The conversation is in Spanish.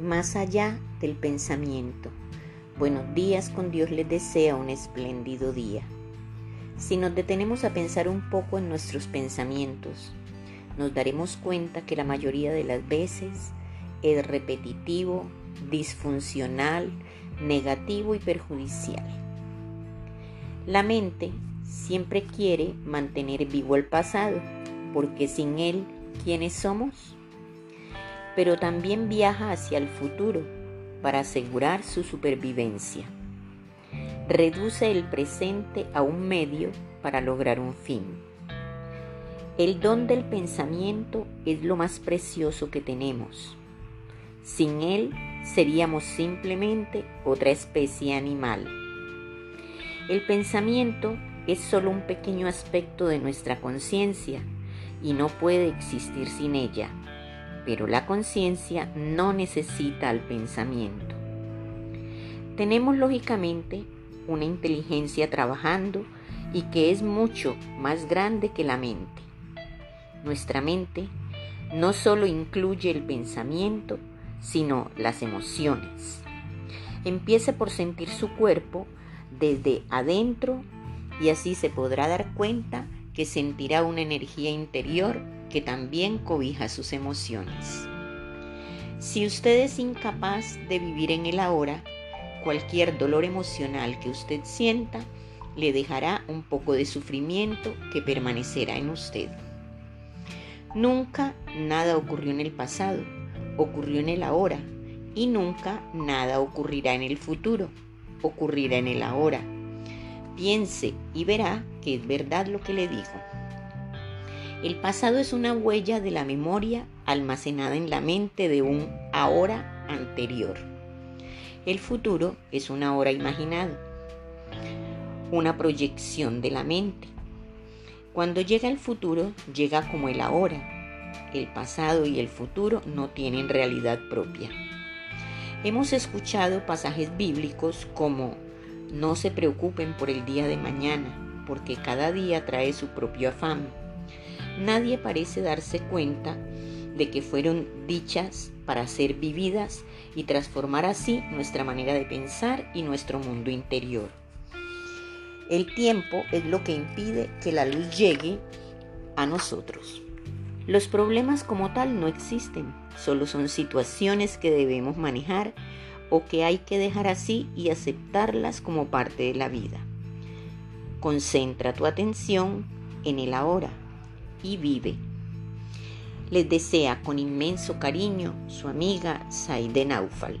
más allá del pensamiento. Buenos días con Dios les desea un espléndido día. Si nos detenemos a pensar un poco en nuestros pensamientos, nos daremos cuenta que la mayoría de las veces es repetitivo, disfuncional, negativo y perjudicial. La mente siempre quiere mantener vivo el pasado, porque sin él, ¿quiénes somos? Pero también viaja hacia el futuro para asegurar su supervivencia. Reduce el presente a un medio para lograr un fin. El don del pensamiento es lo más precioso que tenemos. Sin él seríamos simplemente otra especie animal. El pensamiento es solo un pequeño aspecto de nuestra conciencia y no puede existir sin ella, pero la conciencia no necesita al pensamiento. Tenemos lógicamente una inteligencia trabajando y que es mucho más grande que la mente. Nuestra mente no solo incluye el pensamiento, sino las emociones. Empiece por sentir su cuerpo desde adentro y así se podrá dar cuenta que sentirá una energía interior que también cobija sus emociones. Si usted es incapaz de vivir en el ahora, cualquier dolor emocional que usted sienta le dejará un poco de sufrimiento que permanecerá en usted. Nunca nada ocurrió en el pasado, ocurrió en el ahora y nunca nada ocurrirá en el futuro, ocurrirá en el ahora. Piense y verá que es verdad lo que le digo. El pasado es una huella de la memoria almacenada en la mente de un ahora anterior. El futuro es un ahora imaginado, una proyección de la mente. Cuando llega el futuro, llega como el ahora, el pasado y el futuro no tienen realidad propia. Hemos escuchado pasajes bíblicos como no se preocupen por el día de mañana, porque cada día trae su propio afán. Nadie parece darse cuenta de que fueron dichas para ser vividas y transformar así nuestra manera de pensar y nuestro mundo interior. El tiempo es lo que impide que la luz llegue a nosotros. Los problemas como tal no existen, solo son situaciones que debemos manejar o que hay que dejar así y aceptarlas como parte de la vida. Concentra tu atención en el ahora y vive. Les desea con inmenso cariño su amiga Saide Naufal.